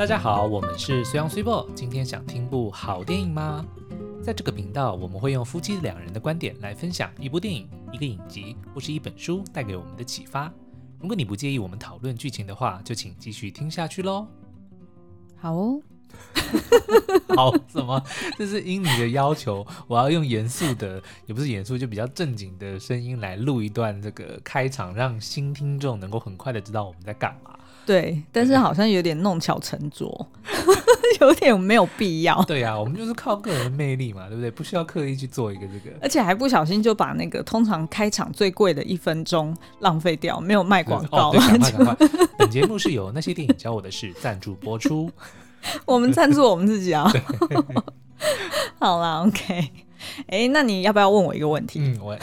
大家好，我们是随阳虽波。今天想听部好电影吗？在这个频道，我们会用夫妻两人的观点来分享一部电影、一个影集或是一本书带给我们的启发。如果你不介意我们讨论剧情的话，就请继续听下去喽。好哦，好怎么？这是因你的要求，我要用严肃的，也不是严肃，就比较正经的声音来录一段这个开场，让新听众能够很快的知道我们在干嘛。对，但是好像有点弄巧成拙，有点没有必要。对呀、啊，我们就是靠个人魅力嘛，对不对？不需要刻意去做一个这个，而且还不小心就把那个通常开场最贵的一分钟浪费掉，没有卖广告。哦，对，赶快赶快！本节目是由那些电影教我的事赞助播出，我们赞助我们自己啊。好啦，OK。哎，那你要不要问我一个问题？嗯，我，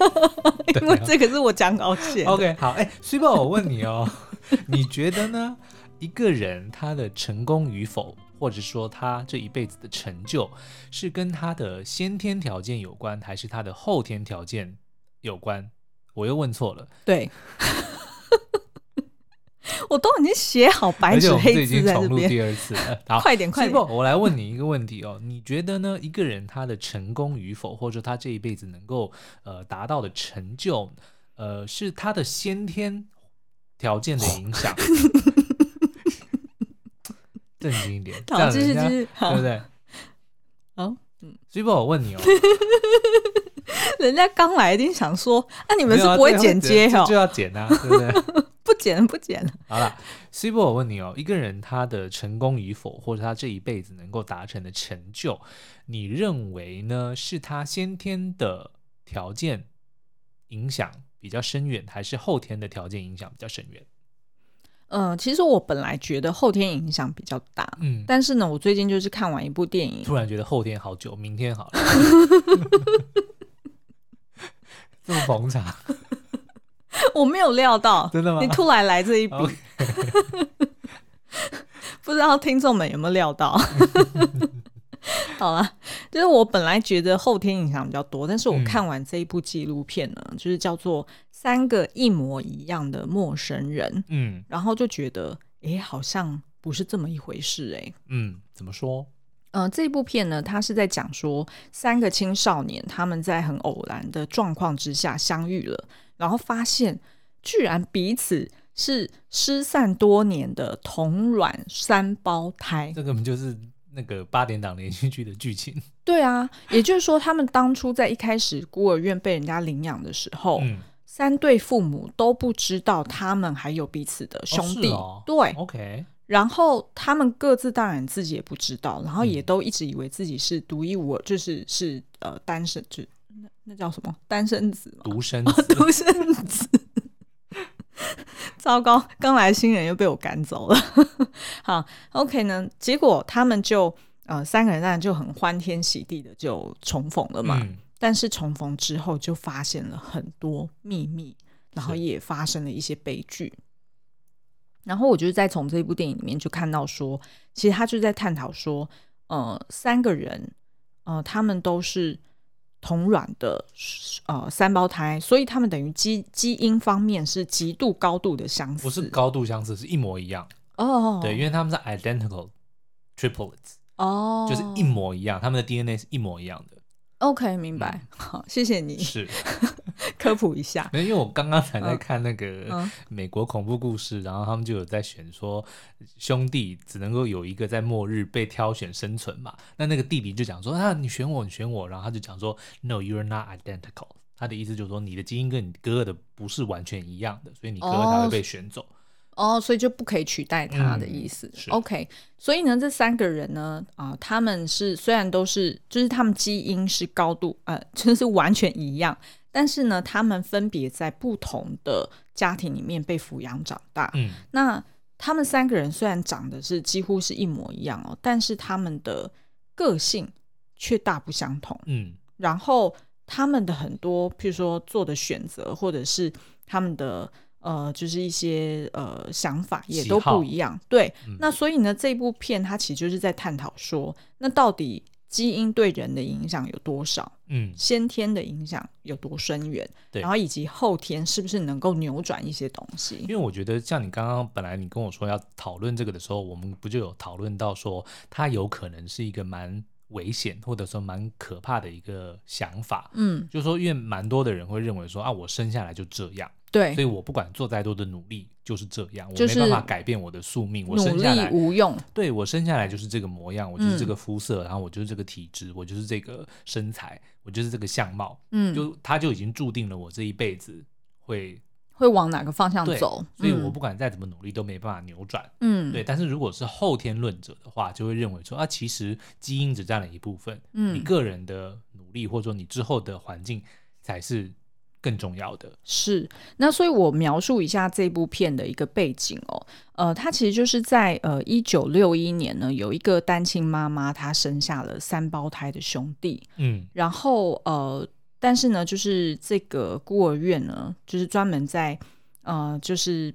因为这个是我讲稿写。OK，好，哎，须宝，我问你哦。你觉得呢？一个人他的成功与否，或者说他这一辈子的成就，是跟他的先天条件有关，还是他的后天条件有关？我又问错了。对，我都已经写好白纸黑字在这边。重录第二次了。好，快点，快点！我来问你一个问题哦，你觉得呢？一个人他的成功与否，或者说他这一辈子能够呃达到的成就，呃，是他的先天？条件的影响，正经一点，好，继续继续，对不对？好，嗯，所以不，我问你哦，人家刚来一定想说，那、啊、你们是不会剪接哦，就要剪啊，对不对？不剪不剪了。好了，所以不，我问你哦，一个人他的成功与否，或者他这一辈子能够达成的成就，你认为呢？是他先天的条件影响？比较深远，还是后天的条件影响比较深远？嗯、呃，其实我本来觉得后天影响比较大，嗯，但是呢，我最近就是看完一部电影，突然觉得后天好久，明天好了，这么捧场，我没有料到，真的吗？你突然来这一笔 不知道听众们有没有料到？好了，就是我本来觉得后天影响比较多，但是我看完这一部纪录片呢，嗯、就是叫做《三个一模一样的陌生人》，嗯，然后就觉得，哎、欸，好像不是这么一回事、欸，哎，嗯，怎么说？嗯、呃，这部片呢，它是在讲说三个青少年他们在很偶然的状况之下相遇了，然后发现居然彼此是失散多年的同卵三胞胎，这根本就是。那个八点档连续剧的剧情，对啊，也就是说，他们当初在一开始孤儿院被人家领养的时候，嗯、三对父母都不知道他们还有彼此的兄弟，哦哦、对，OK，然后他们各自当然自己也不知道，然后也都一直以为自己是独一无二，就是是呃单身，就那那叫什么？单身子，独生独生子。糟糕，刚来新人又被我赶走了。好，OK 呢？结果他们就呃三个人当然就很欢天喜地的就重逢了嘛。嗯、但是重逢之后就发现了很多秘密，然后也发生了一些悲剧。然后我就是在从这部电影里面就看到说，其实他就在探讨说，呃，三个人，呃，他们都是。同卵的呃三胞胎，所以他们等于基基因方面是极度高度的相似，不是高度相似，是一模一样哦。对，因为他们是 identical triplets 哦，就是一模一样，他们的 DNA 是一模一样的。OK，明白。嗯、好，谢谢你。是。科普一下，没因为我刚刚才在看那个美国恐怖故事，嗯嗯、然后他们就有在选说兄弟只能够有一个在末日被挑选生存嘛。那那个弟弟就讲说啊，你选我，你选我，然后他就讲说，No，you're not identical。他的意思就是说你的基因跟你哥哥的不是完全一样的，所以你哥哥才会被选走。哦，所以就不可以取代他的意思。嗯、OK，所以呢，这三个人呢，啊、呃，他们是虽然都是，就是他们基因是高度呃，就是完全一样。但是呢，他们分别在不同的家庭里面被抚养长大。嗯，那他们三个人虽然长得是几乎是一模一样哦，但是他们的个性却大不相同。嗯，然后他们的很多，譬如说做的选择，或者是他们的呃，就是一些呃想法也都不一样。好对，嗯、那所以呢，这部片它其实就是在探讨说，那到底。基因对人的影响有多少？嗯，先天的影响有多深远？对，然后以及后天是不是能够扭转一些东西？因为我觉得，像你刚刚本来你跟我说要讨论这个的时候，我们不就有讨论到说，它有可能是一个蛮危险或者说蛮可怕的一个想法。嗯，就是说，因为蛮多的人会认为说啊，我生下来就这样。对，所以我不管做再多的努力，就是这样，我没办法改变我的宿命。我生下来无用，对，我生下来就是这个模样，我就是这个肤色，嗯、然后我就是这个体质，我就是这个身材，我就是这个相貌。嗯，就他就已经注定了我这一辈子会会往哪个方向走。所以我不管再怎么努力都没办法扭转。嗯，对。但是如果是后天论者的话，就会认为说啊，其实基因只占了一部分，嗯，你个人的努力或者说你之后的环境才是。更重要的。是，那所以我描述一下这部片的一个背景哦，呃，它其实就是在呃一九六一年呢，有一个单亲妈妈，她生下了三胞胎的兄弟，嗯，然后呃，但是呢，就是这个孤儿院呢，就是专门在呃，就是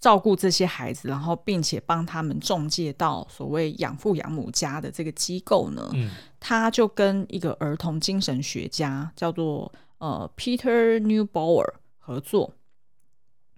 照顾这些孩子，然后并且帮他们中介到所谓养父养母家的这个机构呢，嗯，他就跟一个儿童精神学家叫做。呃，Peter Newbauer 合作，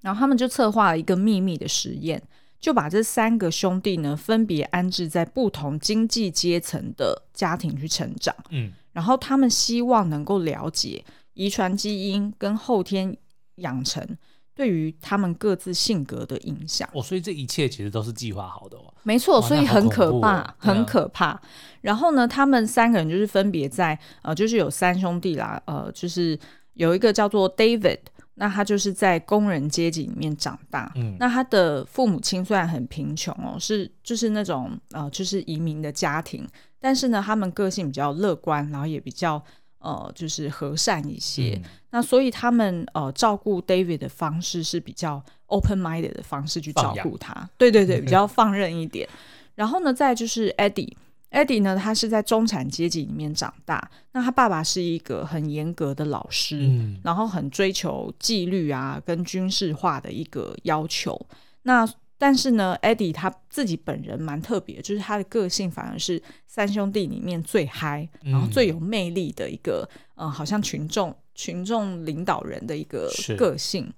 然后他们就策划了一个秘密的实验，就把这三个兄弟呢分别安置在不同经济阶层的家庭去成长。嗯，然后他们希望能够了解遗传基因跟后天养成对于他们各自性格的影响。哦，所以这一切其实都是计划好的哦。没错，所以很可怕，哦、很可怕。然后呢，他们三个人就是分别在呃，就是有三兄弟啦，呃，就是有一个叫做 David，那他就是在工人阶级里面长大。嗯，那他的父母亲虽然很贫穷哦，是就是那种呃，就是移民的家庭，但是呢，他们个性比较乐观，然后也比较呃，就是和善一些。嗯、那所以他们呃，照顾 David 的方式是比较 open-minded 的方式去照顾他。对对对，比较放任一点。然后呢，再就是 Eddie。Eddie 呢，他是在中产阶级里面长大。那他爸爸是一个很严格的老师，嗯、然后很追求纪律啊，跟军事化的一个要求。那但是呢，Eddie 他自己本人蛮特别，就是他的个性反而是三兄弟里面最嗨，然后最有魅力的一个，嗯、呃，好像群众群众领导人的一个个性。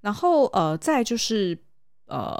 然后呃，再就是呃，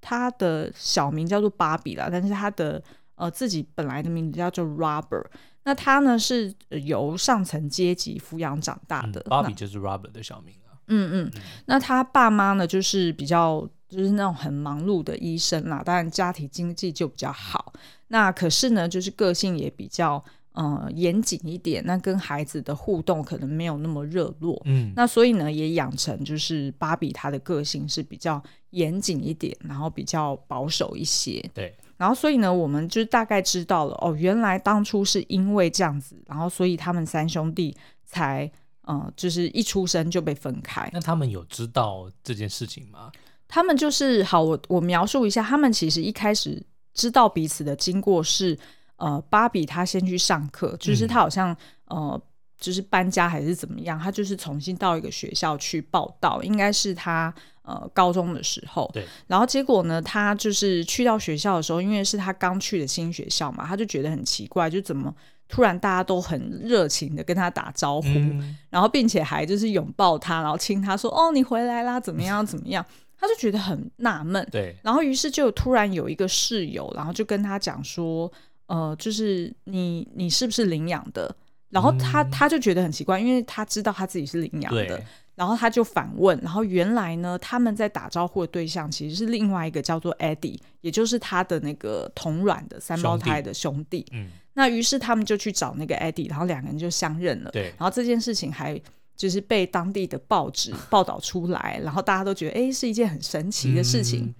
他的小名叫做芭比啦，但是他的。呃，自己本来的名字叫做 Robert，那他呢是由上层阶级抚养长大的。芭比、嗯、就是 Robert 的小名啊。嗯嗯，嗯那他爸妈呢，就是比较就是那种很忙碌的医生啦，当然家庭经济就比较好。那可是呢，就是个性也比较呃严谨一点，那跟孩子的互动可能没有那么热络。嗯，那所以呢，也养成就是芭比她的个性是比较严谨一点，然后比较保守一些。对。然后，所以呢，我们就大概知道了哦，原来当初是因为这样子，然后所以他们三兄弟才，嗯、呃，就是一出生就被分开。那他们有知道这件事情吗？他们就是好，我我描述一下，他们其实一开始知道彼此的经过是，呃，芭比她先去上课，就是她好像，嗯、呃。就是搬家还是怎么样，她就是重新到一个学校去报到，应该是她呃高中的时候。对。然后结果呢，她就是去到学校的时候，因为是她刚去的新学校嘛，她就觉得很奇怪，就怎么突然大家都很热情的跟他打招呼，嗯、然后并且还就是拥抱他，然后亲他说：“哦，你回来啦，怎么样怎么样？”他就觉得很纳闷。对。然后于是就突然有一个室友，然后就跟他讲说：“呃，就是你你是不是领养的？”然后他他就觉得很奇怪，因为他知道他自己是领养的，然后他就反问，然后原来呢，他们在打招呼的对象其实是另外一个叫做 Eddie，也就是他的那个同卵的三胞胎的兄弟。兄弟嗯，那于是他们就去找那个 Eddie，然后两个人就相认了。对，然后这件事情还就是被当地的报纸 报道出来，然后大家都觉得哎是一件很神奇的事情，嗯、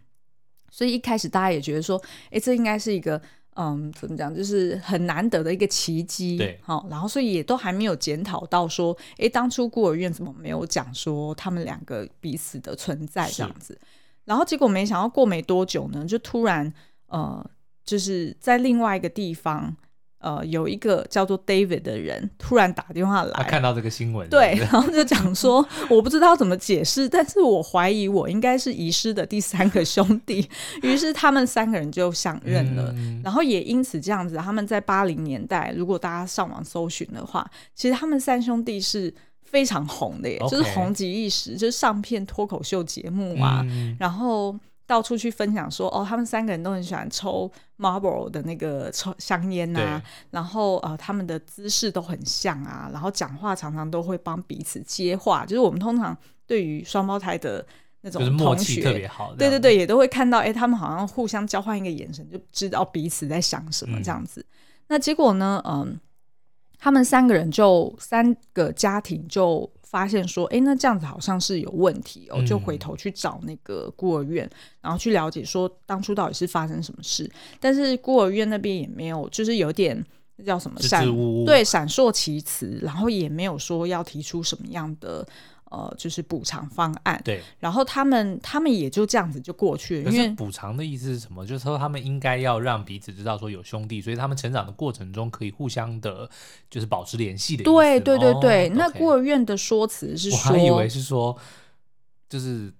所以一开始大家也觉得说，哎这应该是一个。嗯，怎么讲？就是很难得的一个奇迹。对，好、哦，然后所以也都还没有检讨到说，哎，当初孤儿院怎么没有讲说他们两个彼此的存在这样子？是然后结果没想到过没多久呢，就突然呃，就是在另外一个地方，呃，有一个叫做 David 的人突然打电话来，看到这个新闻，对，然后就讲说，我不知道怎么解释，但是我怀疑我应该是遗失的第三个兄弟。于是他们三个人就相认了，嗯、然后也因此这样子，他们在八零年代，如果大家上网搜寻的话，其实他们三兄弟是非常红的耶.就是红极一时，就是上片脱口秀节目啊，嗯、然后。到处去分享说哦，他们三个人都很喜欢抽 Marlboro 的那个抽香烟呐、啊，然后呃，他们的姿势都很像啊，然后讲话常常都会帮彼此接话，就是我们通常对于双胞胎的那种同学，默契特别好，对对对，也都会看到，哎，他们好像互相交换一个眼神，就知道彼此在想什么这样子。嗯、那结果呢，嗯、呃，他们三个人就三个家庭就。发现说，哎，那这样子好像是有问题哦，就回头去找那个孤儿院，嗯、然后去了解说当初到底是发生什么事。但是孤儿院那边也没有，就是有点那叫什么闪，对，闪烁其词，然后也没有说要提出什么样的。呃，就是补偿方案。对，然后他们他们也就这样子就过去了。因为补偿的意思是什么？就是说他们应该要让彼此知道说有兄弟，所以他们成长的过程中可以互相的，就是保持联系的。对对对对，哦、那孤儿院的说辞是说，我还以为是说，就是。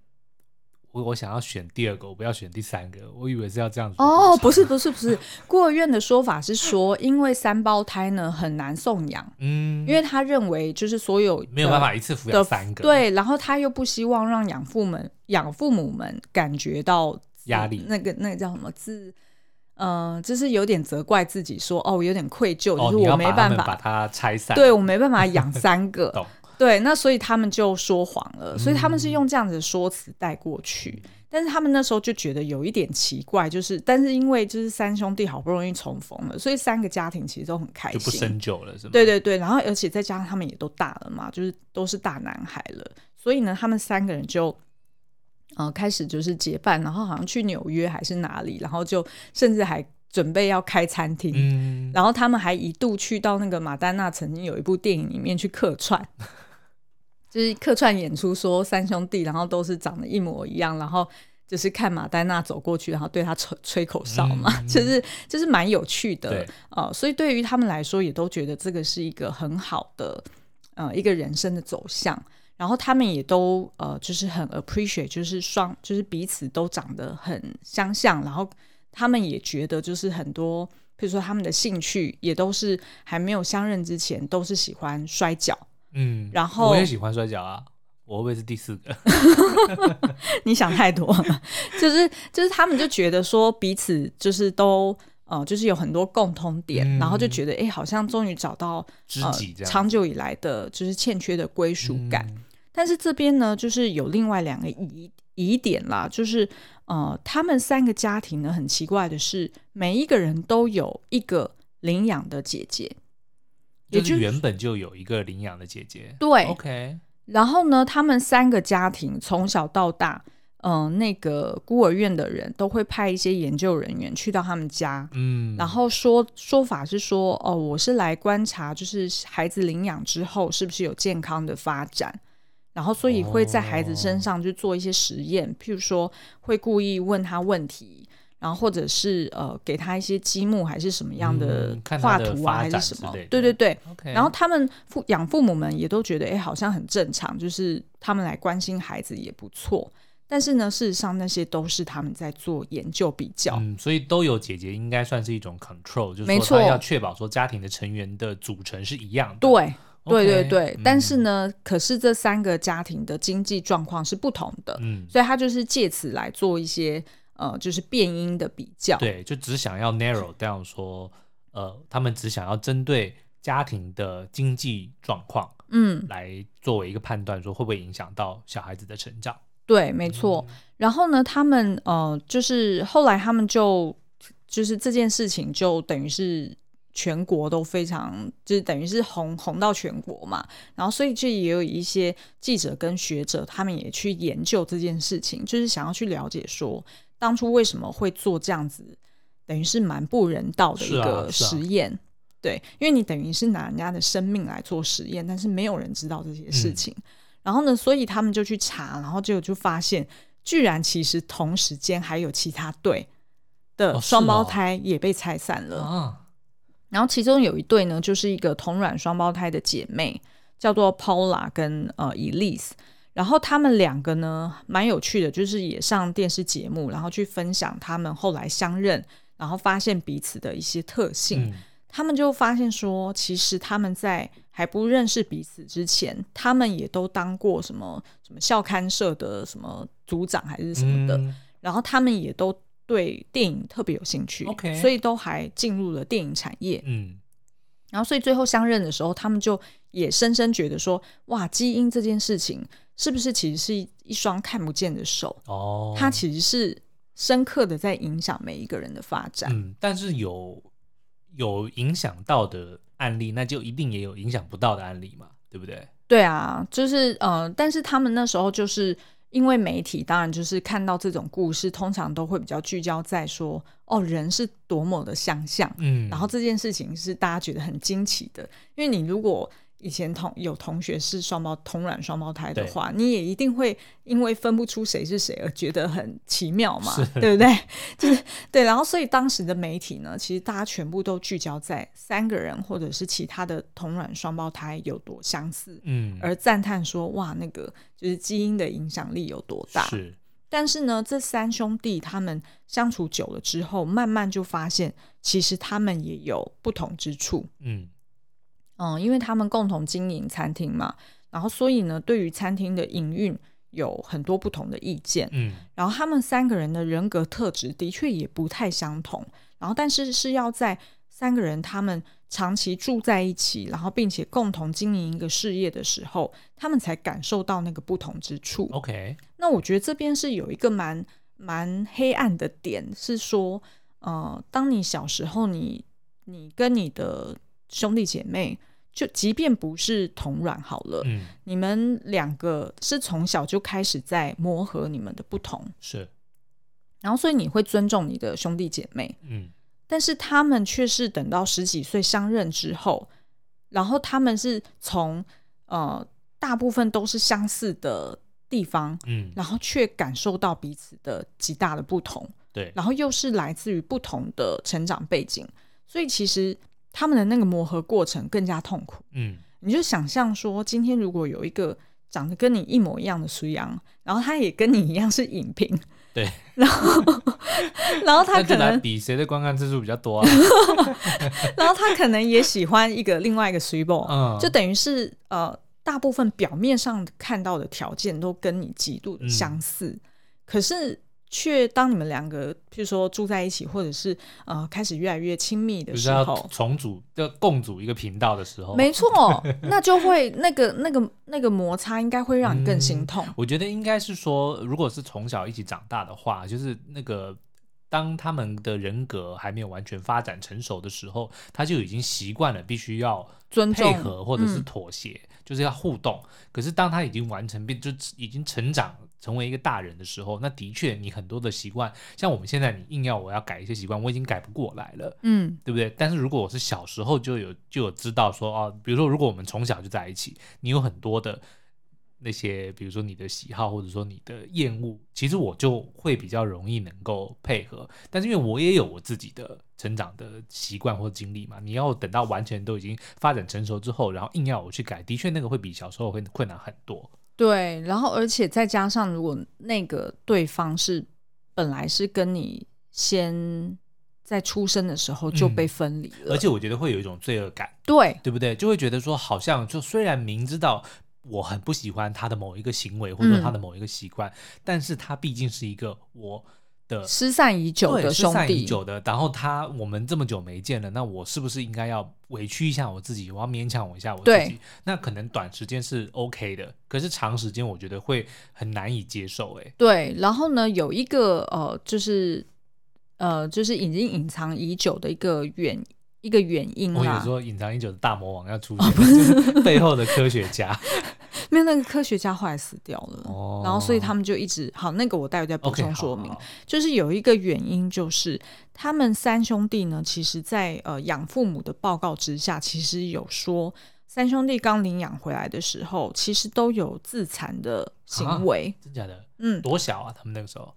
我我想要选第二个，我不要选第三个。我以为是要这样子。哦，不是不是不是，孤儿院的说法是说，因为三胞胎呢很难送养，嗯，因为他认为就是所有没有办法一次抚养三个，对，然后他又不希望让养父们养父母们感觉到压力，那个那个叫什么自，嗯、呃，就是有点责怪自己说，哦，有点愧疚，哦、就是我没办法把它拆散，对我没办法养三个。对，那所以他们就说谎了，所以他们是用这样子的说辞带过去，嗯、但是他们那时候就觉得有一点奇怪，就是但是因为就是三兄弟好不容易重逢了，所以三个家庭其实都很开心，就不深究了，是吗？对对对，然后而且再加上他们也都大了嘛，就是都是大男孩了，所以呢，他们三个人就呃开始就是结伴，然后好像去纽约还是哪里，然后就甚至还准备要开餐厅，嗯、然后他们还一度去到那个马丹娜曾经有一部电影里面去客串。就是客串演出，说三兄弟，然后都是长得一模一样，然后就是看马丹娜走过去，然后对他吹吹口哨嘛，嗯、就是就是蛮有趣的对呃，所以对于他们来说，也都觉得这个是一个很好的呃一个人生的走向，然后他们也都呃就是很 appreciate，就是双就是彼此都长得很相像，然后他们也觉得就是很多，比如说他们的兴趣也都是还没有相认之前都是喜欢摔跤。嗯，然后我也喜欢摔跤啊，我会不会是第四个？你想太多了，就是就是他们就觉得说彼此就是都呃就是有很多共通点，嗯、然后就觉得哎、欸、好像终于找到知己这样、呃、长久以来的就是欠缺的归属感。嗯、但是这边呢，就是有另外两个疑疑点啦，就是呃他们三个家庭呢很奇怪的是，每一个人都有一个领养的姐姐。就是原本就有一个领养的姐姐，对，OK。然后呢，他们三个家庭从小到大，嗯、呃，那个孤儿院的人都会派一些研究人员去到他们家，嗯，然后说说法是说，哦，我是来观察，就是孩子领养之后是不是有健康的发展，然后所以会在孩子身上去做一些实验，哦、譬如说会故意问他问题。然后或者是呃给他一些积木还是什么样的画图啊，还是什么？对对对。然后他们父养父母们也都觉得哎好像很正常，就是他们来关心孩子也不错。但是呢，事实上那些都是他们在做研究比较。嗯，所以都有姐姐应该算是一种 control，就是说他要确保说家庭的成员的组成是一样的。对对对对。但是呢，可是这三个家庭的经济状况是不同的，嗯，所以他就是借此来做一些。呃，就是变音的比较，对，就只想要 narrow down 说，呃，他们只想要针对家庭的经济状况，嗯，来作为一个判断，说会不会影响到小孩子的成长。对，没错。嗯、然后呢，他们呃，就是后来他们就就是这件事情就等于是全国都非常，就是等于是红红到全国嘛。然后所以这也有一些记者跟学者，他们也去研究这件事情，就是想要去了解说。当初为什么会做这样子，等于是蛮不人道的一个实验，啊啊、对，因为你等于是拿人家的生命来做实验，但是没有人知道这些事情。嗯、然后呢，所以他们就去查，然后就就发现，居然其实同时间还有其他对的双胞胎也被拆散了。哦然后其中有一对呢，就是一个同卵双胞胎的姐妹，叫做 Paula 跟呃 Elise。然后他们两个呢，蛮有趣的，就是也上电视节目，然后去分享他们后来相认，然后发现彼此的一些特性。嗯、他们就发现说，其实他们在还不认识彼此之前，他们也都当过什么什么校刊社的什么组长还是什么的。嗯、然后他们也都对电影特别有兴趣所以都还进入了电影产业。嗯。然后所以最后相认的时候，他们就也深深觉得说，哇，基因这件事情。是不是其实是一一双看不见的手？哦，它其实是深刻的在影响每一个人的发展。嗯，但是有有影响到的案例，那就一定也有影响不到的案例嘛，对不对？对啊，就是呃，但是他们那时候就是因为媒体，当然就是看到这种故事，通常都会比较聚焦在说，哦，人是多么的相像，嗯，然后这件事情是大家觉得很惊奇的，因为你如果。以前同有同学是双胞同卵双胞胎的话，你也一定会因为分不出谁是谁而觉得很奇妙嘛，对不对？就是对，然后所以当时的媒体呢，其实大家全部都聚焦在三个人或者是其他的同卵双胞胎有多相似，嗯，而赞叹说哇，那个就是基因的影响力有多大。是，但是呢，这三兄弟他们相处久了之后，慢慢就发现其实他们也有不同之处，嗯。嗯，因为他们共同经营餐厅嘛，然后所以呢，对于餐厅的营运有很多不同的意见。嗯，然后他们三个人的人格特质的确也不太相同。然后，但是是要在三个人他们长期住在一起，然后并且共同经营一个事业的时候，他们才感受到那个不同之处。OK，那我觉得这边是有一个蛮蛮黑暗的点，是说，呃，当你小时候你，你你跟你的兄弟姐妹。就即便不是同卵好了，嗯，你们两个是从小就开始在磨合你们的不同，是，然后所以你会尊重你的兄弟姐妹，嗯，但是他们却是等到十几岁相认之后，然后他们是从呃大部分都是相似的地方，嗯，然后却感受到彼此的极大的不同，对，然后又是来自于不同的成长背景，所以其实。他们的那个磨合过程更加痛苦。嗯，你就想象说，今天如果有一个长得跟你一模一样的苏阳，然后他也跟你一样是影评，对，然后 然后他可能比谁的观看次数比较多啊，然后他可能也喜欢一个另外一个水某，嗯，就等于是呃，大部分表面上看到的条件都跟你极度的相似，嗯、可是。却当你们两个，譬如说住在一起，或者是呃开始越来越亲密的时候，重组要共组一个频道的时候，没错，那就会那个那个那个摩擦应该会让你更心痛。嗯，我觉得应该是说，如果是从小一起长大的话，就是那个当他们的人格还没有完全发展成熟的时候，他就已经习惯了必须要配合或者是妥协，嗯、就是要互动。可是当他已经完成并就已经成长。成为一个大人的时候，那的确你很多的习惯，像我们现在，你硬要我要改一些习惯，我已经改不过来了，嗯，对不对？但是如果我是小时候就有就有知道说哦，比如说如果我们从小就在一起，你有很多的那些，比如说你的喜好或者说你的厌恶，其实我就会比较容易能够配合。但是因为我也有我自己的成长的习惯或经历嘛，你要等到完全都已经发展成熟之后，然后硬要我去改，的确那个会比小时候会困难很多。对，然后而且再加上，如果那个对方是本来是跟你先在出生的时候就被分离了，嗯，而且我觉得会有一种罪恶感，对，对不对？就会觉得说，好像就虽然明知道我很不喜欢他的某一个行为或者说他的某一个习惯，嗯，但是他毕竟是一个我。失散已久的兄弟，失散已久的，然后他我们这么久没见了，那我是不是应该要委屈一下我自己？我要勉强我一下我自己？那可能短时间是 OK 的，可是长时间我觉得会很难以接受。哎，对。然后呢，有一个呃，就是呃，就是已经隐藏已久的一个原一个原因我有说隐藏已久的大魔王要出现，哦、就是背后的科学家。因为那个科学家后来死掉了，哦、然后所以他们就一直好，那个我待会再补充说明。就是有一个原因，就是他们三兄弟呢，其实在呃养父母的报告之下，其实有说三兄弟刚领养回来的时候，其实都有自残的行为。真假的？嗯，多小啊？他们那个时候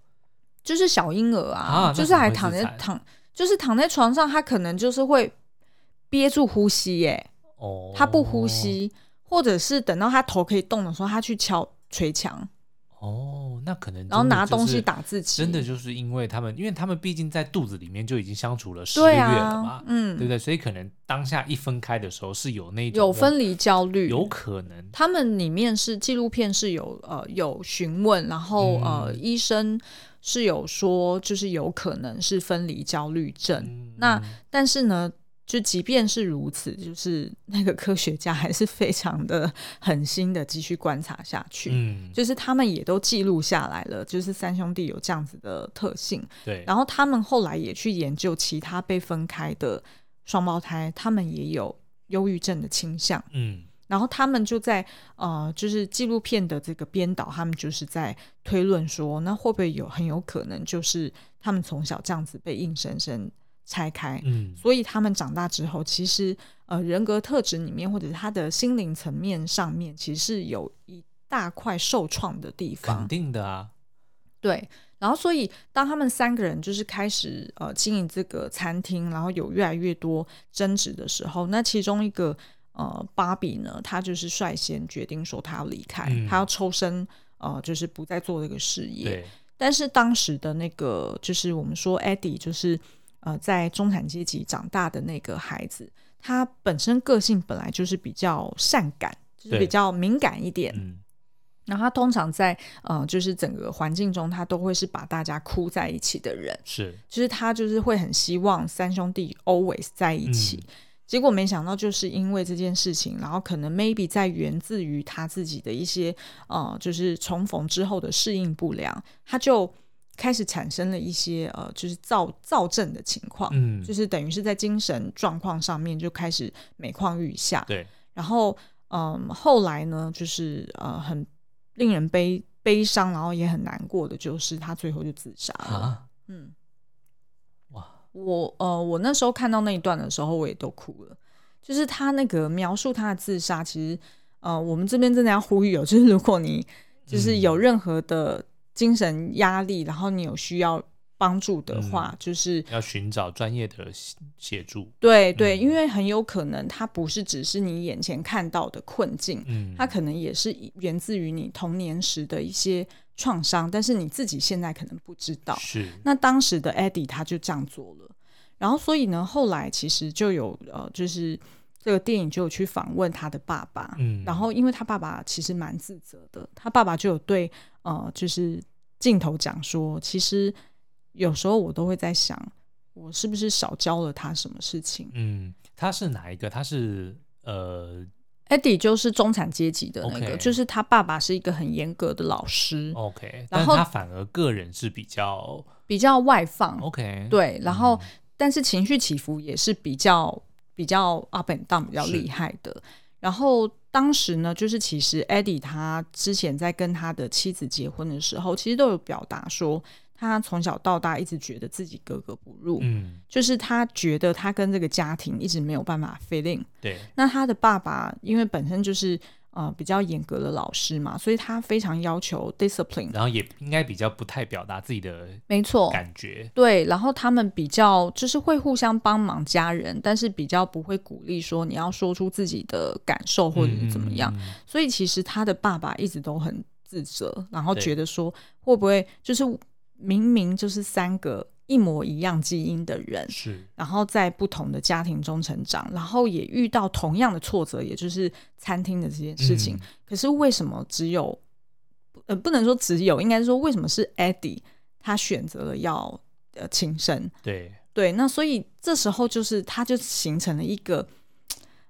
就是小婴儿啊，啊就是还躺在躺，就是躺在床上，他可能就是会憋住呼吸耶，哦，他不呼吸，或者是等到他头可以动的时候，他去敲捶墙。哦，那可能、就是、然后拿东西打自己，真的就是因为他们，因为他们毕竟在肚子里面就已经相处了十个月了嘛，嗯，对不对？所以可能当下一分开的时候是有那种有分离焦虑，有可能。他们里面是纪录片是有呃有询问，然后、嗯、呃医生是有说就是有可能是分离焦虑症，嗯、那但是呢。就即便是如此，就是 那个科学家还是非常的 狠心的继续观察下去。嗯，就是他们也都记录下来了，就是三兄弟有这样子的特性。对，然后他们后来也去研究其他被分开的双胞胎，他们也有忧郁症的倾向。嗯，然后他们就在呃，就是纪录片的这个编导，他们就是在推论说，那会不会有很有可能就是他们从小这样子被硬生生。拆开，嗯，所以他们长大之后，其实呃，人格特质里面或者是他的心灵层面上面，其实是有一大块受创的地方。肯定的啊，对。然后，所以当他们三个人就是开始呃经营这个餐厅，然后有越来越多争执的时候，那其中一个呃芭比呢，他就是率先决定说他要离开，嗯、他要抽身，呃，就是不再做这个事业。对。但是当时的那个就是我们说 Eddie 就是。呃，在中产阶级长大的那个孩子，他本身个性本来就是比较善感，就是比较敏感一点。嗯，然后他通常在呃，就是整个环境中，他都会是把大家哭在一起的人。是，就是他就是会很希望三兄弟 always 在一起。嗯，结果没想到，就是因为这件事情，然后可能 maybe 在源自于他自己的一些呃，就是重逢之后的适应不良，他就。开始产生了一些呃，就是躁躁症的情况，嗯，就是等于是在精神状况上面就开始每况愈下，对。然后，嗯，后来呢，就是呃，很令人悲悲伤，然后也很难过的，就是他最后就自杀了。啊、嗯，哇，我呃，我那时候看到那一段的时候，我也都哭了。就是他那个描述他的自杀，其实呃，我们这边真的要呼吁哦，就是如果你就是有任何的。精神压力，然后你有需要帮助的话，嗯、就是要寻找专业的协助。对对，嗯、因为很有可能它不是只是你眼前看到的困境，嗯，它可能也是源自于你童年时的一些创伤，但是你自己现在可能不知道。是，那当时的 Eddie 他就这样做了，然后所以呢，后来其实就有呃，就是这个电影就有去访问他的爸爸，嗯，然后因为他爸爸其实蛮自责的，他爸爸就有对。呃，就是镜头讲说，其实有时候我都会在想，我是不是少教了他什么事情？嗯，他是哪一个？他是呃，Eddie 就是中产阶级的那个，Okay. 就是他爸爸是一个很严格的老师。OK，然后他反而个人是比较比较外放。OK，对，然后、嗯、但是情绪起伏也是比较比较 up and down 比较厉害的。然后当时呢，就是其实 Eddie 他之前在跟他的妻子结婚的时候，其实都有表达说，他从小到大一直觉得自己格格不入，嗯，就是他觉得他跟这个家庭一直没有办法 fit in。对，那他的爸爸因为本身就是。呃，比较严格的老师嘛，所以他非常要求 discipline，然后也应该比较不太表达自己的没错感觉，对，然后他们比较就是会互相帮忙家人，但是比较不会鼓励说你要说出自己的感受或者是怎么样，嗯嗯嗯，所以其实他的爸爸一直都很自责，然后觉得说会不会就是明明就是三个。一模一样基因的人，是，然后在不同的家庭中成长，然后也遇到同样的挫折，也就是餐厅的这件事情。嗯、可是为什么只有，呃，不能说只有，应该说为什么是 Eddie 他选择了要呃轻生？对对，那所以这时候就是他就形成了一个。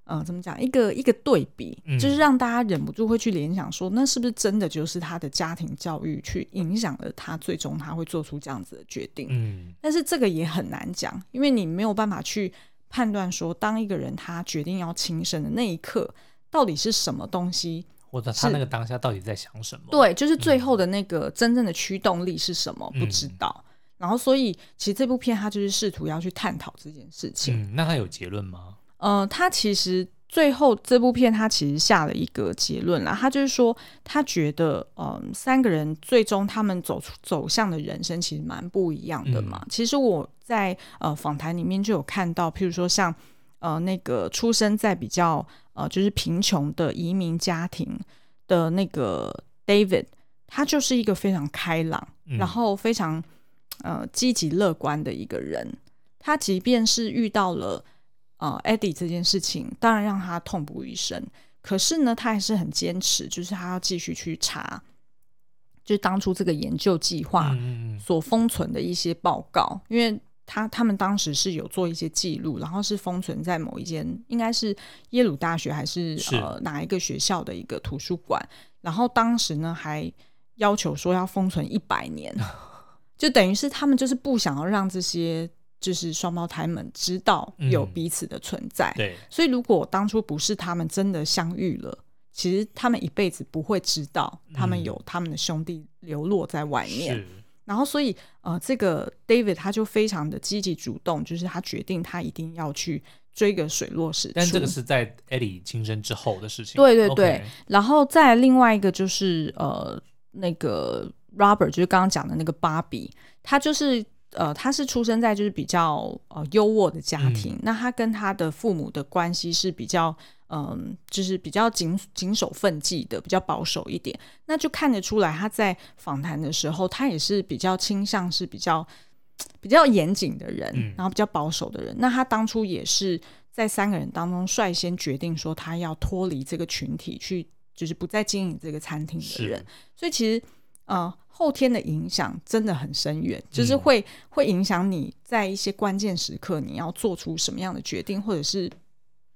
嗯、呃，怎么讲？一个一个对比，嗯、就是让大家忍不住会去联想说，那是不是真的就是他的家庭教育去影响了他，最终他会做出这样子的决定？嗯，但是这个也很难讲，因为你没有办法去判断说，当一个人他决定要轻生的那一刻，到底是什么东西，或者他那个当下到底在想什么？对，就是最后的那个真正的驱动力是什么？嗯、不知道。然后，所以其实这部片它就是试图要去探讨这件事情。嗯，那他有结论吗？呃，他其实最后这部片他其实下了一个结论啦，他就是说他觉得，嗯、呃，三个人最终他们走出走向的人生其实蛮不一样的嘛。嗯、其实我在呃访谈里面就有看到，譬如说像呃那个出生在比较呃就是贫穷的移民家庭的那个 David，他就是一个非常开朗，嗯、然后非常呃积极乐观的一个人。他即便是遇到了呃 Eddie 这件事情，当然让他痛不欲生，可是呢，他还是很坚持，就是他要继续去查。就是当初这个研究计划所封存的一些报告，嗯、因为他他们当时是有做一些记录，然后是封存在某一间应该是耶鲁大学还是，是呃哪一个学校的一个图书馆，然后当时呢还要求说要封存一百年，就等于是他们就是不想要让这些就是双胞胎们知道有彼此的存在，嗯、对，所以如果当初不是他们真的相遇了。其实他们一辈子不会知道，他们有他们的兄弟流落在外面。嗯、然后，所以呃，这个 David 他就非常的积极主动，就是他决定他一定要去追个水落石出。但这个是在 Eddie 轻生之后的事情。对对对。然后再另外一个就是呃，那个 Robert 就是刚刚讲的那个 Bobby，他就是呃，他是出生在就是比较呃优渥的家庭。嗯、那他跟他的父母的关系是比较。嗯，就是比较谨谨守分际的，比较保守一点，那就看得出来他在访谈的时候，他也是比较倾向是比较比较严谨的人，嗯、然后比较保守的人。那他当初也是在三个人当中率先决定说他要脱离这个群体，去就是不再经营这个餐厅的人。所以其实呃后天的影响真的很深远，就是会、嗯、会影响你在一些关键时刻你要做出什么样的决定，或者是。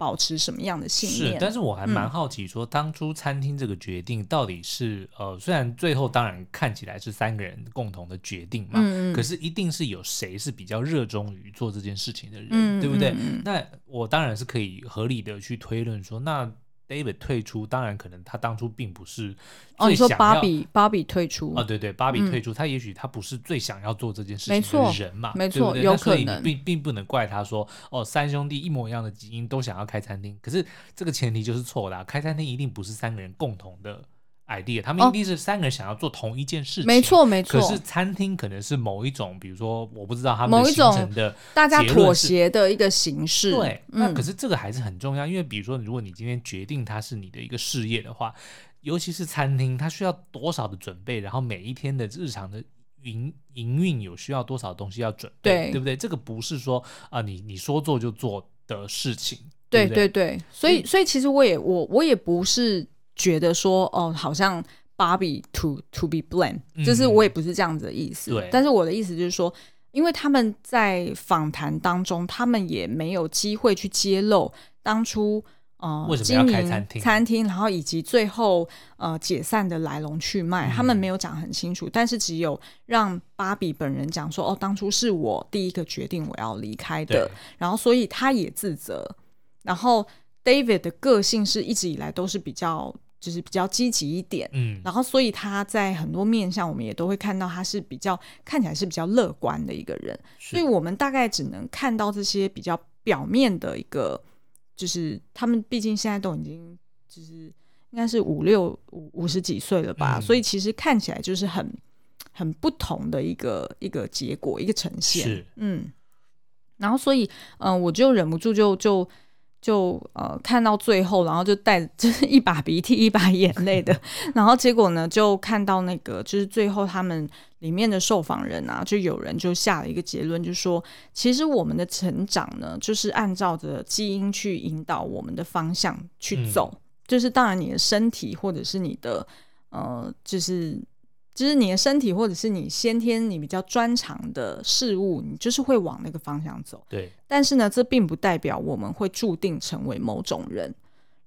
保持什么样的信念？是，但是我还蛮好奇，说当初餐厅这个决定到底是、嗯、呃，虽然最后当然看起来是三个人共同的决定嘛，嗯、可是一定是有谁是比较热衷于做这件事情的人，嗯、对不对？嗯、那我当然是可以合理的去推论说，那。David 退出，当然可能他当初并不是哦。你说芭比，芭比退出啊、哦？对对，芭比退出，嗯、他也许他不是最想要做这件事情的人嘛？没错，对对，有可能。并并不能怪他说哦，三兄弟一模一样的基因都想要开餐厅，可是这个前提就是错的、啊。开餐厅一定不是三个人共同的。idea，他们一定是三个人想要做同一件事情，没错、哦、没错。可是餐厅可能是某一种，比如说我不知道他们的形成的大家妥协的一个形式。对，嗯、那可是这个还是很重要，因为比如说，如果你今天决定它是你的一个事业的话，尤其是餐厅，它需要多少的准备，然后每一天的日常的营营运有需要多少东西要准备，对，对不对？这个不是说啊、呃，你你说做就做的事情。对对对，对，所以所以其实我也我我也不是。觉得说哦，好像 Barbie to to be blamed，嗯、就是我也不是这样子的意思。对，但是我的意思就是说，因为他们在访谈当中，他们也没有机会去揭露当初呃为什么要开餐厅，餐厅，然后以及最后呃解散的来龙去脉，嗯、他们没有讲很清楚。但是只有让 Bobby 本人讲说，哦，当初是我第一个决定我要离开的，然后所以他也自责。然后 David 的个性是一直以来都是比较。就是比较积极一点，嗯，然后所以他在很多面上，我们也都会看到他是比较看起来是比较乐观的一个人，所以我们大概只能看到这些比较表面的一个，就是他们毕竟现在都已经就是应该是五六五五十几岁了吧，嗯、所以其实看起来就是很很不同的一个一个结果一个呈现，是。嗯，然后所以嗯、呃，我就忍不住就就。就呃看到最后，然后就带就是一把鼻涕一把眼泪的，然后结果呢就看到那个就是最后他们里面的受访人啊，就有人就下了一个结论，就说其实我们的成长呢，就是按照着基因去引导我们的方向去走，嗯、就是当然你的身体或者是你的呃就是。就是你的身体，或者是你先天你比较专长的事物，你就是会往那个方向走。对。但是呢，这并不代表我们会注定成为某种人。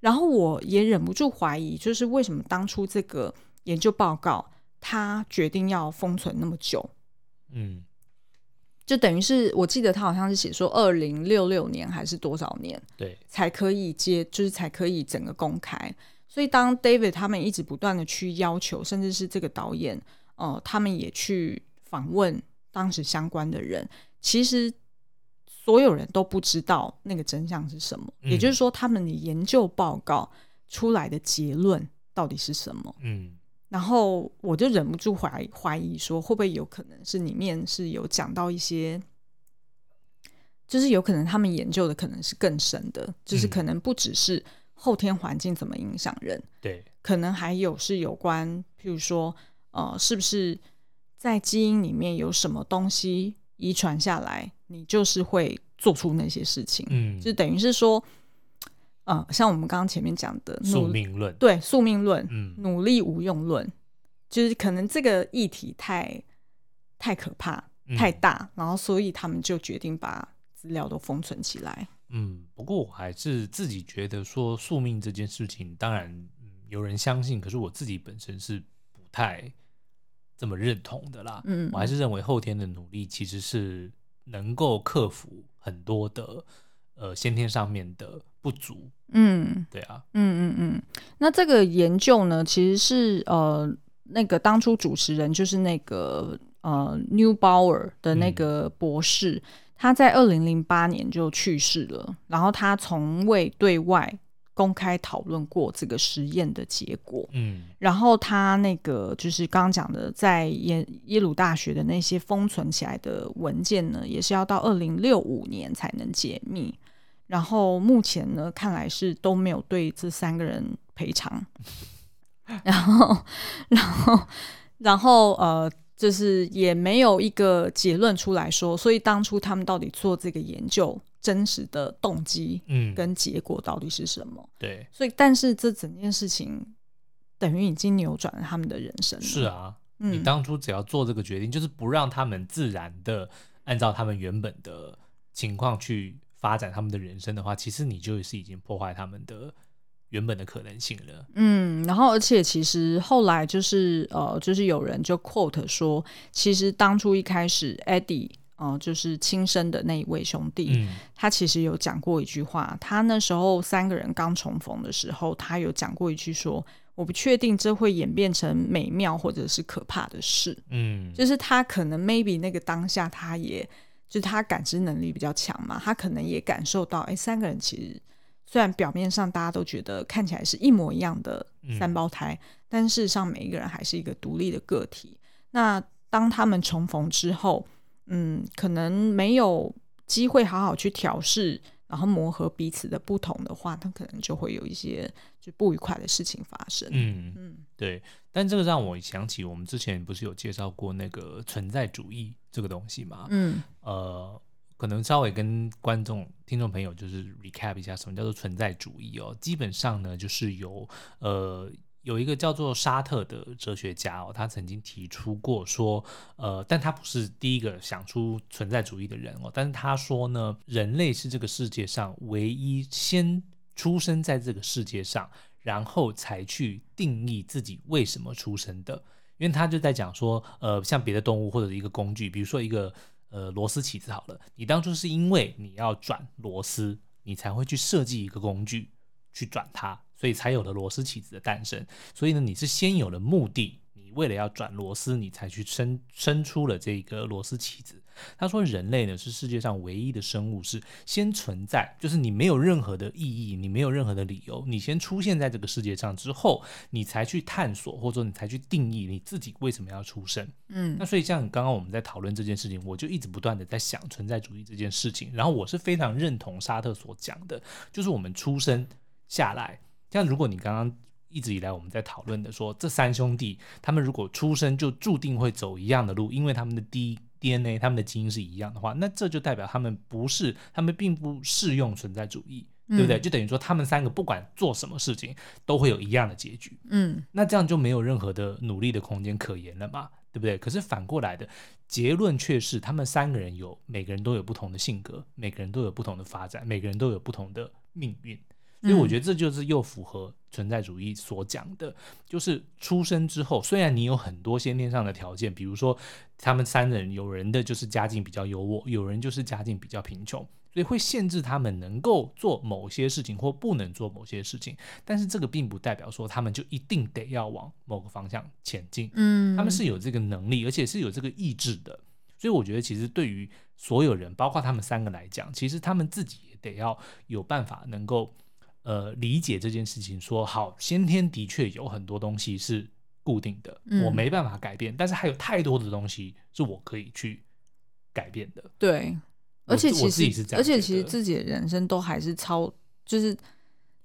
然后我也忍不住怀疑，就是为什么当初这个研究报告他决定要封存那么久？嗯，就等于是我记得他好像是写说二零六六年还是多少年，对，才可以接，就是才可以整个公开。所以，当 David 他们一直不断的去要求，甚至是这个导演，呃，他们也去访问当时相关的人，其实所有人都不知道那个真相是什么。嗯、也就是说，他们的研究报告出来的结论到底是什么？嗯，然后我就忍不住怀怀疑说，会不会有可能是里面是有讲到一些。就是有可能他们研究的可能是更深的，就是可能不只是后天环境怎么影响人，嗯、对，可能还有是有关，譬如说，呃，是不是在基因里面有什么东西遗传下来，你就是会做出那些事情，嗯，就等于是说，呃，像我们刚刚前面讲的宿命论，对，宿命论，嗯，努力无用论，就是可能这个议题太太可怕。太大，然后所以他们就决定把资料都封存起来。嗯，不过我还是自己觉得说宿命这件事情，当然、嗯、有人相信，可是我自己本身是不太这么认同的啦。嗯，我还是认为后天的努力其实是能够克服很多的呃先天上面的不足。嗯，对啊，嗯嗯嗯。那这个研究呢，其实是呃那个当初主持人就是那个。呃，New Bauer 的那个博士，嗯、他在二零零八年就去世了。然后他从未对外公开讨论过这个实验的结果。嗯，然后他那个就是刚刚讲的，在耶耶鲁大学的那些封存起来的文件呢，也是要到二零六五年才能解密。然后目前呢，看来是都没有对这三个人赔偿。然后，然后，然后，呃。就是也没有一个结论出来说，所以当初他们到底做这个研究真实的动机，嗯，跟结果到底是什么？嗯、对，所以但是这整件事情等于已经扭转了他们的人生。是啊，嗯、你当初只要做这个决定，就是不让他们自然的按照他们原本的情况去发展他们的人生的话，其实你就是已经破坏他们的。原本的可能性了，嗯，然后而且其实后来就是呃，就是有人就 quote 说，其实当初一开始 Eddie 哦、呃，就是亲生的那一位兄弟，嗯、他其实有讲过一句话，他那时候三个人刚重逢的时候，他有讲过一句说，我不确定这会演变成美妙或者是可怕的事，嗯，就是他可能 maybe 那个当下他也就是他感知能力比较强嘛，他可能也感受到，哎，三个人其实。虽然表面上大家都觉得看起来是一模一样的三胞胎，嗯、但事实上每一个人还是一个独立的个体。那当他们重逢之后，嗯，可能没有机会好好去调试，然后磨合彼此的不同的话，他可能就会有一些就不愉快的事情发生。嗯嗯，对。但这个让我想起我们之前不是有介绍过那个存在主义这个东西吗？嗯，呃。可能稍微跟观众、听众朋友就是 recap 一下，什么叫做存在主义哦？基本上呢，就是有呃有一个叫做沙特的哲学家哦，他曾经提出过说，呃，但他不是第一个想出存在主义的人哦，但是他说呢，人类是这个世界上唯一先出生在这个世界上，然后才去定义自己为什么出生的，因为他就在讲说，呃，像别的动物或者一个工具，比如说一个。呃，螺丝起子好了，你当初是因为你要转螺丝，你才会去设计一个工具去转它，所以才有了螺丝起子的诞生。所以呢，你是先有了目的。为了要转螺丝，你才去生生出了这个螺丝起子。他说，人类呢是世界上唯一的生物，是先存在，就是你没有任何的意义，你没有任何的理由，你先出现在这个世界上之后，你才去探索，或者说你才去定义你自己为什么要出生。嗯，那所以像刚刚我们在讨论这件事情，我就一直不断的在想存在主义这件事情。然后我是非常认同沙特所讲的，就是我们出生下来，像如果你刚刚。一直以来我们在讨论的说，这三兄弟他们如果出生就注定会走一样的路，因为他们的 D DNA 他们的基因是一样的话，那这就代表他们不是，他们并不适用存在主义，对不对？嗯、就等于说他们三个不管做什么事情都会有一样的结局。嗯，那这样就没有任何的努力的空间可言了嘛，对不对？可是反过来的结论却是，他们三个人有每个人都有不同的性格，每个人都有不同的发展，每个人都有不同的命运。所以我觉得这就是又符合存在主义所讲的，就是出生之后，虽然你有很多先天上的条件，比如说他们三人有人的就是家境比较优渥，有人就是家境比较贫穷，所以会限制他们能够做某些事情或不能做某些事情。但是这个并不代表说他们就一定得要往某个方向前进，嗯，他们是有这个能力，而且是有这个意志的。所以我觉得其实对于所有人，包括他们三个来讲，其实他们自己也得要有办法能够。呃，理解这件事情说，说好，先天的确有很多东西是固定的，嗯、我没办法改变，但是还有太多的东西是我可以去改变的。对，而且其实，而且其实自己的人生都还是超，就是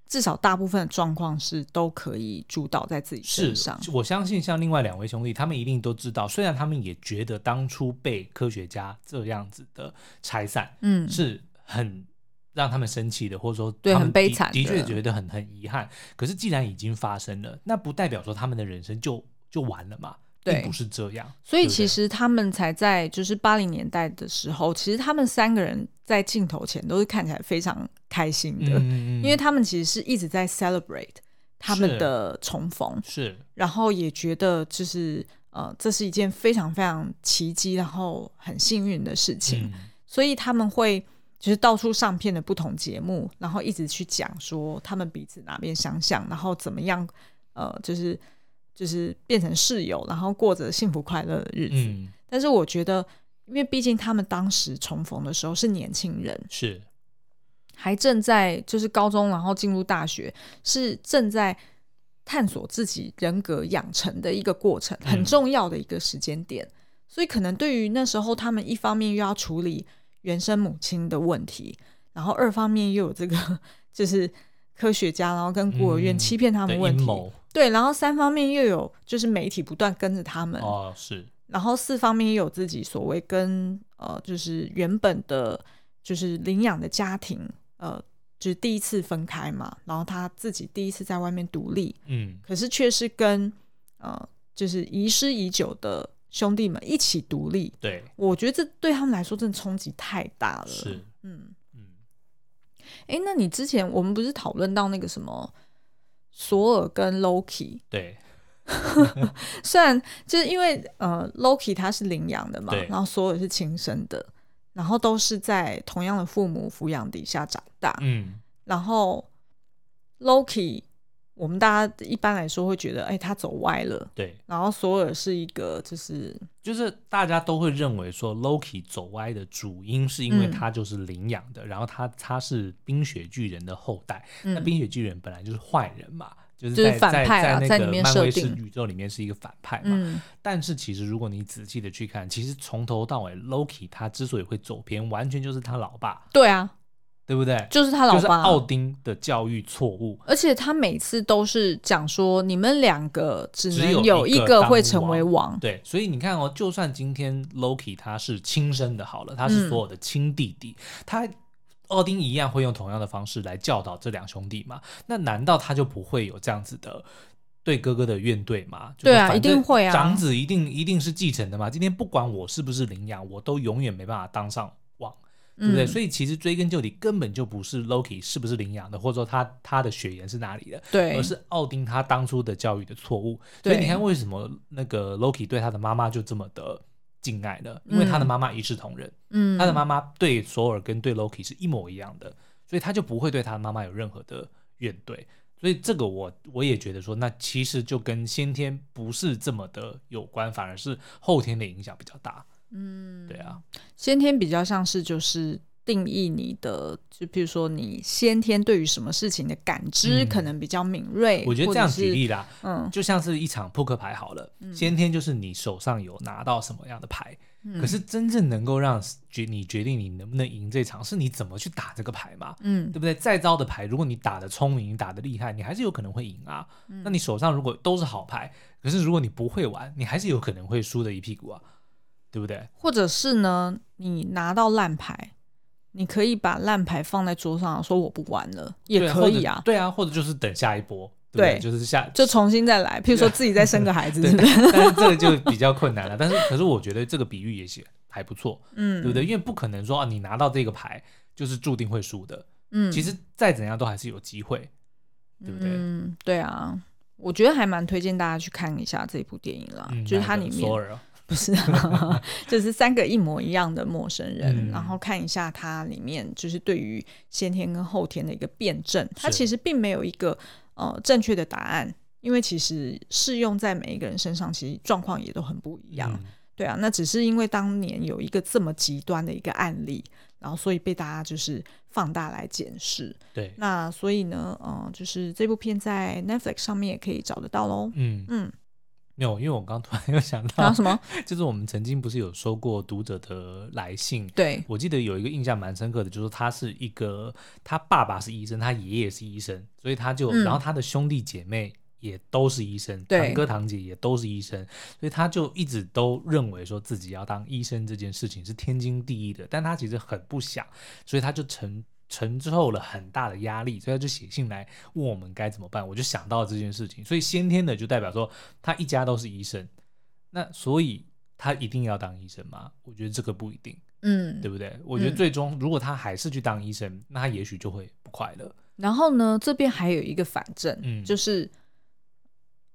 至少大部分的状况是都可以主导在自己身上。我相信像另外两位兄弟，他们一定都知道，虽然他们也觉得当初被科学家这样子的拆散，嗯，是很让他们生气的，或者说对很悲惨，的确觉得很很遗憾。可是既然已经发生了，那不代表说他们的人生就就完了嘛。并不是这样，所以其实他们才在就是八零年代的时候，其实他们三个人在镜头前都是看起来非常开心的，嗯、因为他们其实是一直在 celebrate 他们的重逢，是，然后也觉得就是呃，这是一件非常非常奇迹，然后很幸运的事情，嗯、所以他们会就是到处上片的不同节目，然后一直去讲说他们彼此哪边相像，然后怎么样，呃，就是。就是变成室友，然后过着幸福快乐的日子。嗯、但是我觉得，因为毕竟他们当时重逢的时候是年轻人，是还正在就是高中，然后进入大学，是正在探索自己人格养成的一个过程，很重要的一个时间点。嗯、所以可能对于那时候，他们一方面又要处理原生母亲的问题，然后二方面又有这个 就是科学家，然后跟孤儿院欺骗他们问题。嗯对，然后三方面又有就是媒体不断跟着他们。哦，是，然后四方面又有自己所谓跟呃，就是原本的，就是领养的家庭，呃，就是第一次分开嘛，然后他自己第一次在外面独立，嗯，可是却是跟呃，就是遗失已久的兄弟们一起独立，对，我觉得这对他们来说真的冲击太大了，是，嗯。嗯，哎，那你之前我们不是讨论到那个什么？索尔跟 Loki，对，虽然就是因为呃，Loki 他是领养的嘛，然后索尔是亲生的，然后都是在同样的父母抚养底下长大，嗯，然后 Loki。我们大家一般来说会觉得，哎，他走歪了。对。然后索尔是一个，就是就是大家都会认为说，Loki 走歪的主因是因为他就是领养的，嗯、然后他他是冰雪巨人的后代。嗯、那冰雪巨人本来就是坏人嘛，就是在就是反派啊，在那个漫威是宇宙里面是一个反派嘛。嗯、但是其实如果你仔细的去看，其实从头到尾，Loki 他之所以会走偏，完全就是他老爸。对啊。对不对？就是他老爸，就是奥丁的教育错误，而且他每次都是讲说，你们两个只能有一个会成为王。王对，所以你看哦，就算今天 Loki 他是亲生的，好了，他是所有的亲弟弟，嗯、他奥丁一样会用同样的方式来教导这两兄弟嘛？那难道他就不会有这样子的对哥哥的怨怼吗？对啊，一定会啊，长子一定一定是继承的嘛。今天不管我是不是领养，我都永远没办法当上。对不对？嗯、所以其实追根究底，根本就不是 Loki 是不是领养的，或者说他他的血缘是哪里的，对，而是奥丁他当初的教育的错误。对所以你看，为什么那个 Loki 对他的妈妈就这么的敬爱呢？因为他的妈妈一视同仁，嗯，他的妈妈对索尔跟对 Loki 是一模一样的，所以他就不会对他的妈妈有任何的怨怼。所以这个我我也觉得说，那其实就跟先天不是这么的有关，反而是后天的影响比较大。嗯，对啊，先天比较像是就是定义你的，就比如说你先天对于什么事情的感知可能比较敏锐。嗯、我觉得这样举例啦，嗯，就像是一场扑克牌好了，嗯、先天就是你手上有拿到什么样的牌，嗯、可是真正能够让决你决定你能不能赢这场，是你怎么去打这个牌嘛，嗯，对不对？再糟的牌，如果你打的聪明，打的厉害，你还是有可能会赢啊。嗯、那你手上如果都是好牌，可是如果你不会玩，你还是有可能会输的一屁股啊。对不对？或者是呢？你拿到烂牌，你可以把烂牌放在桌上，说我不玩了，也可以啊。对啊，或者就是等下一波，对，对，就是下就重新再来。譬如说自己再生个孩子，对，但是这个就比较困难了。但是，可是我觉得这个比喻也是还不错，嗯，对不对？因为不可能说啊，你拿到这个牌就是注定会输的，嗯，其实再怎样都还是有机会，对不对？嗯，对啊，我觉得还蛮推荐大家去看一下这部电影啦，嗯、就是它里面。不是，就是三个一模一样的陌生人，嗯、然后看一下它里面就是对于先天跟后天的一个辩证，是它其实并没有一个呃正确的答案，因为其实适用在每一个人身上，其实状况也都很不一样。嗯、对啊，那只是因为当年有一个这么极端的一个案例，然后所以被大家就是放大来检视。对，那所以呢，呃，就是这部片在 Netflix 上面也可以找得到喽。嗯嗯。没有，因为我刚突然又想到、啊、什么，就是我们曾经不是有收过读者的来信，对，我记得有一个印象蛮深刻的，就是他是一个，他爸爸是医生，他爷爷是医生，所以他就，嗯、然后他的兄弟姐妹也都是医生，堂哥堂姐也都是医生，所以他就一直都认为说自己要当医生这件事情是天经地义的，但他其实很不想，所以他就承承受了很大的压力，所以他就写信来问我们该怎么办。我就想到这件事情，所以先天的就代表说他一家都是医生，那所以他一定要当医生吗？我觉得这个不一定，嗯，对不对？我觉得最终如果他还是去当医生，那他也许就会不快乐。然后呢，这边还有一个反证，嗯，就是。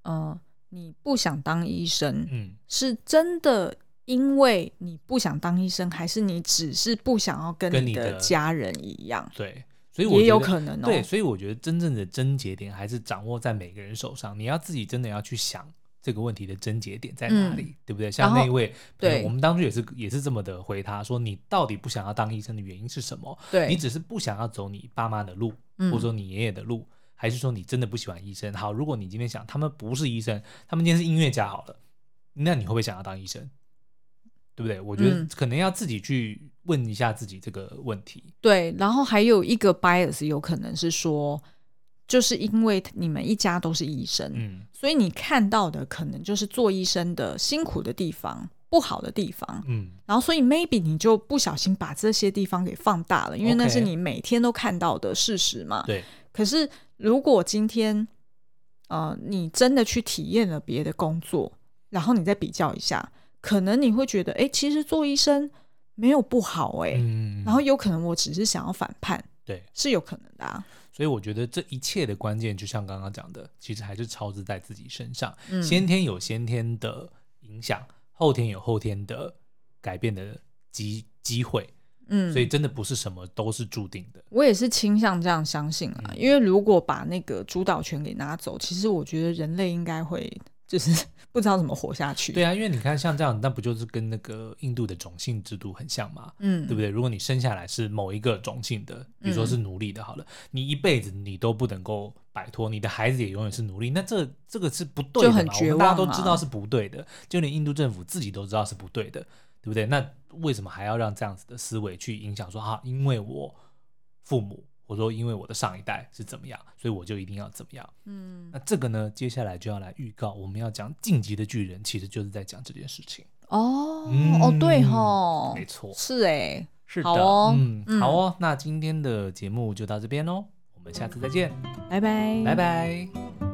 嗯、呃，你不想当医生，嗯，是真的因为你不想当医生，还是你只是不想要跟你的家人一样？对，所以我也有可能哦。对，所以我觉得真正的症结点还是掌握在每个人手上。你要自己真的要去想这个问题的症结点在哪里，嗯、对不对？像那一位，对，我们当初也是也是这么的回他说，你到底不想要当医生的原因是什么？对，你只是不想要走你爸妈的路，嗯、或者说你爷爷的路。还是说你真的不喜欢医生？好，如果你今天想他们不是医生，他们今天是音乐家好了，那你会不会想要当医生？对不对？我觉得可能要自己去问一下自己这个问题。嗯、对，然后还有一个 bias 有可能是说，就是因为你们一家都是医生，嗯，所以你看到的可能就是做医生的辛苦的地方、不好的地方，嗯，然后所以 maybe 你就不小心把这些地方给放大了，因为那是你每天都看到的事实嘛，对。可是，如果今天，呃，你真的去体验了别的工作，然后你再比较一下，可能你会觉得，哎，其实做医生没有不好，哎，嗯，然后有可能我只是想要反叛，对，是有可能的啊。所以我觉得这一切的关键，就像刚刚讲的，其实还是超支在自己身上。嗯，先天有先天的影响，后天有后天的改变的机机会。嗯，所以真的不是什么都是注定的。我也是倾向这样相信啊，嗯、因为如果把那个主导权给拿走，其实我觉得人类应该会就是 不知道怎么活下去。对啊，因为你看像这样，那不就是跟那个印度的种姓制度很像嘛？嗯，对不对？如果你生下来是某一个种姓的，比如说是奴隶的，好了，嗯、你一辈子你都不能够摆脱，你的孩子也永远是奴隶，那这这个是不对的嘛？就很绝望，大家都知道是不对的，就连印度政府自己都知道是不对的，对不对？那为什么还要让这样子的思维去影响？说啊，因为我父母，或者说因为我的上一代是怎么样，所以我就一定要怎么样。嗯，那这个呢，接下来就要来预告，我们要讲《晋级的巨人》，其实就是在讲这件事情。哦，嗯、哦，对吼，没错，是哎，是的，好哦、嗯，好哦。那今天的节目就到这边喽，我们下次再见，拜拜，拜拜。